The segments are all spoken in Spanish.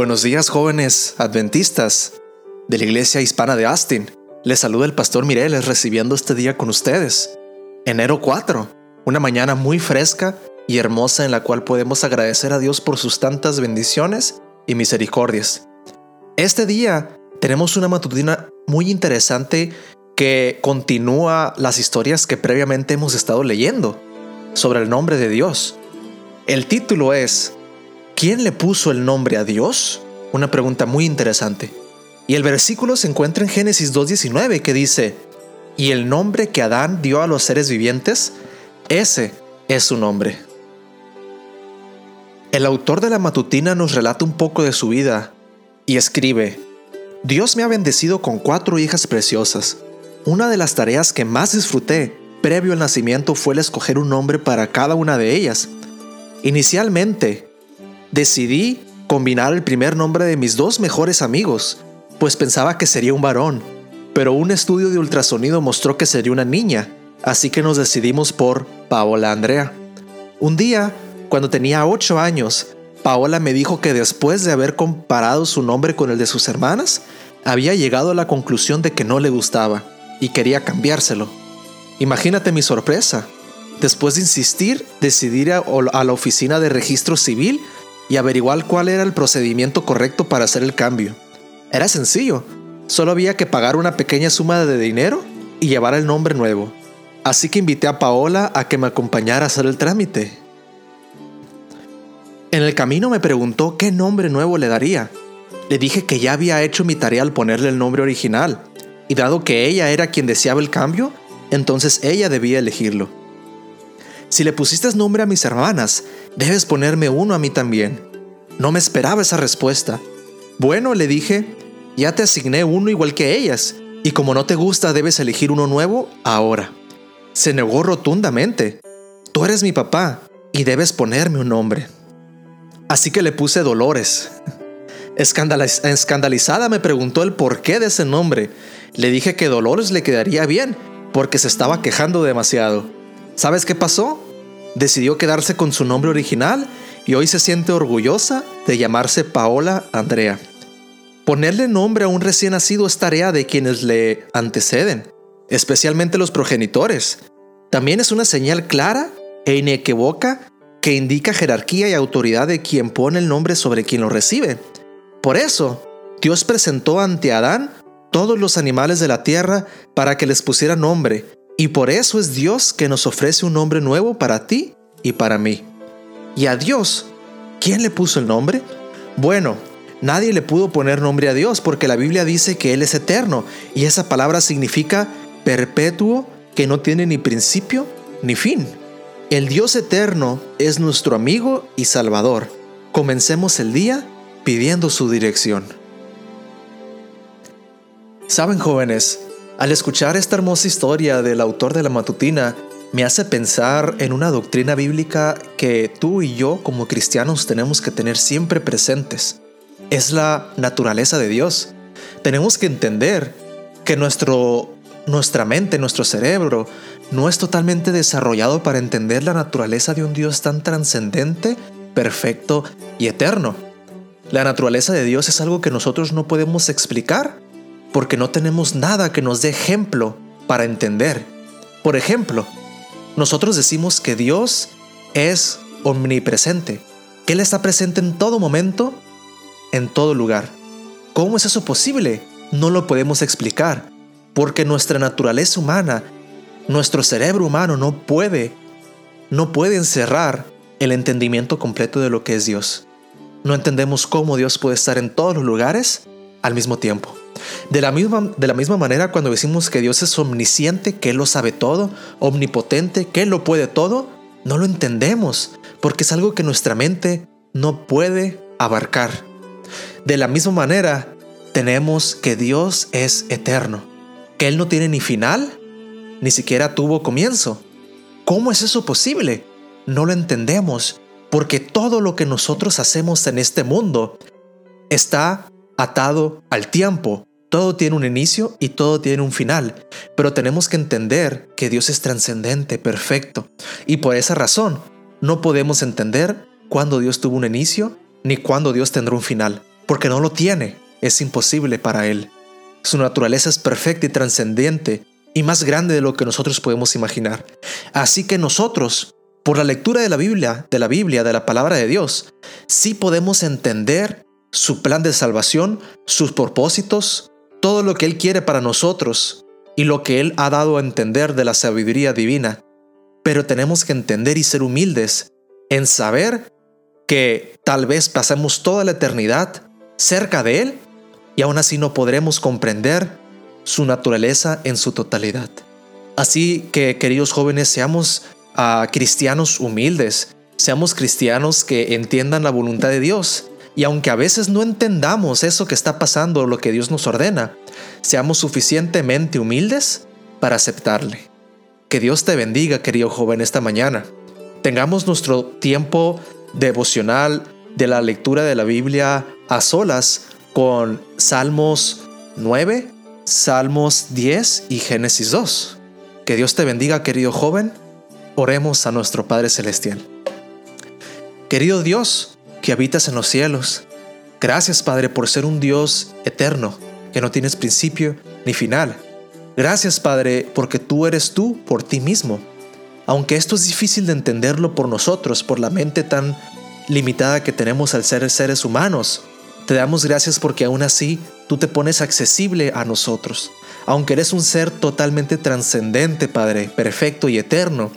Buenos días jóvenes adventistas de la iglesia hispana de Austin. Les saluda el pastor Mireles recibiendo este día con ustedes. Enero 4, una mañana muy fresca y hermosa en la cual podemos agradecer a Dios por sus tantas bendiciones y misericordias. Este día tenemos una matutina muy interesante que continúa las historias que previamente hemos estado leyendo sobre el nombre de Dios. El título es ¿Quién le puso el nombre a Dios? Una pregunta muy interesante. Y el versículo se encuentra en Génesis 2.19 que dice, y el nombre que Adán dio a los seres vivientes, ese es su nombre. El autor de la matutina nos relata un poco de su vida y escribe, Dios me ha bendecido con cuatro hijas preciosas. Una de las tareas que más disfruté previo al nacimiento fue el escoger un nombre para cada una de ellas. Inicialmente, decidí combinar el primer nombre de mis dos mejores amigos, pues pensaba que sería un varón, pero un estudio de ultrasonido mostró que sería una niña, así que nos decidimos por Paola Andrea. Un día, cuando tenía 8 años, Paola me dijo que después de haber comparado su nombre con el de sus hermanas, había llegado a la conclusión de que no le gustaba y quería cambiárselo. Imagínate mi sorpresa. Después de insistir, decidí ir a, a la oficina de registro civil y averiguar cuál era el procedimiento correcto para hacer el cambio. Era sencillo, solo había que pagar una pequeña suma de dinero y llevar el nombre nuevo. Así que invité a Paola a que me acompañara a hacer el trámite. En el camino me preguntó qué nombre nuevo le daría. Le dije que ya había hecho mi tarea al ponerle el nombre original, y dado que ella era quien deseaba el cambio, entonces ella debía elegirlo. Si le pusiste nombre a mis hermanas, debes ponerme uno a mí también. No me esperaba esa respuesta. Bueno, le dije, ya te asigné uno igual que ellas, y como no te gusta debes elegir uno nuevo ahora. Se negó rotundamente. Tú eres mi papá y debes ponerme un nombre. Así que le puse Dolores. escandalizada me preguntó el porqué de ese nombre. Le dije que Dolores le quedaría bien, porque se estaba quejando demasiado. ¿Sabes qué pasó? Decidió quedarse con su nombre original y hoy se siente orgullosa de llamarse Paola Andrea. Ponerle nombre a un recién nacido es tarea de quienes le anteceden, especialmente los progenitores. También es una señal clara e inequívoca que indica jerarquía y autoridad de quien pone el nombre sobre quien lo recibe. Por eso, Dios presentó ante Adán todos los animales de la tierra para que les pusiera nombre, y por eso es Dios que nos ofrece un nombre nuevo para ti y para mí. Y a Dios, ¿quién le puso el nombre? Bueno, nadie le pudo poner nombre a Dios porque la Biblia dice que Él es eterno y esa palabra significa perpetuo que no tiene ni principio ni fin. El Dios eterno es nuestro amigo y salvador. Comencemos el día pidiendo su dirección. Saben jóvenes, al escuchar esta hermosa historia del autor de la matutina, me hace pensar en una doctrina bíblica que tú y yo como cristianos tenemos que tener siempre presentes. Es la naturaleza de Dios. Tenemos que entender que nuestro, nuestra mente, nuestro cerebro, no es totalmente desarrollado para entender la naturaleza de un Dios tan trascendente, perfecto y eterno. La naturaleza de Dios es algo que nosotros no podemos explicar porque no tenemos nada que nos dé ejemplo para entender. Por ejemplo, nosotros decimos que Dios es omnipresente, que Él está presente en todo momento, en todo lugar. ¿Cómo es eso posible? No lo podemos explicar, porque nuestra naturaleza humana, nuestro cerebro humano no puede, no puede encerrar el entendimiento completo de lo que es Dios. No entendemos cómo Dios puede estar en todos los lugares al mismo tiempo. De la, misma, de la misma manera, cuando decimos que Dios es omnisciente, que Él lo sabe todo, omnipotente, que Él lo puede todo, no lo entendemos, porque es algo que nuestra mente no puede abarcar. De la misma manera, tenemos que Dios es eterno, que Él no tiene ni final, ni siquiera tuvo comienzo. ¿Cómo es eso posible? No lo entendemos, porque todo lo que nosotros hacemos en este mundo está atado al tiempo. Todo tiene un inicio y todo tiene un final, pero tenemos que entender que Dios es trascendente, perfecto, y por esa razón no podemos entender cuándo Dios tuvo un inicio ni cuándo Dios tendrá un final. porque no lo tiene, es imposible para Él. Su naturaleza es perfecta y trascendente y más grande de lo que nosotros podemos imaginar. Así que nosotros, por la lectura de la Biblia, de la Biblia, de la palabra de Dios, sí podemos entender su plan de salvación, sus propósitos, todo lo que Él quiere para nosotros y lo que Él ha dado a entender de la sabiduría divina. Pero tenemos que entender y ser humildes en saber que tal vez pasemos toda la eternidad cerca de Él y aún así no podremos comprender su naturaleza en su totalidad. Así que, queridos jóvenes, seamos ah, cristianos humildes, seamos cristianos que entiendan la voluntad de Dios. Y aunque a veces no entendamos eso que está pasando, lo que Dios nos ordena, seamos suficientemente humildes para aceptarle. Que Dios te bendiga, querido joven, esta mañana. Tengamos nuestro tiempo devocional de la lectura de la Biblia a solas con Salmos 9, Salmos 10 y Génesis 2. Que Dios te bendiga, querido joven. Oremos a nuestro Padre Celestial. Querido Dios, que habitas en los cielos, gracias Padre por ser un Dios eterno, que no tienes principio ni final. Gracias Padre porque tú eres tú por ti mismo. Aunque esto es difícil de entenderlo por nosotros, por la mente tan limitada que tenemos al ser seres humanos, te damos gracias porque aún así tú te pones accesible a nosotros. Aunque eres un ser totalmente trascendente, Padre, perfecto y eterno,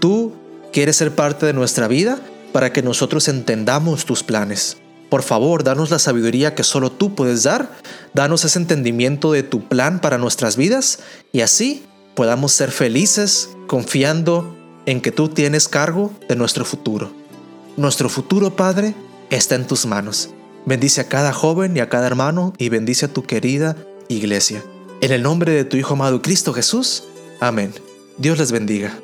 tú quieres ser parte de nuestra vida para que nosotros entendamos tus planes. Por favor, danos la sabiduría que solo tú puedes dar, danos ese entendimiento de tu plan para nuestras vidas y así podamos ser felices confiando en que tú tienes cargo de nuestro futuro. Nuestro futuro, Padre, está en tus manos. Bendice a cada joven y a cada hermano y bendice a tu querida iglesia. En el nombre de tu Hijo amado Cristo Jesús. Amén. Dios les bendiga.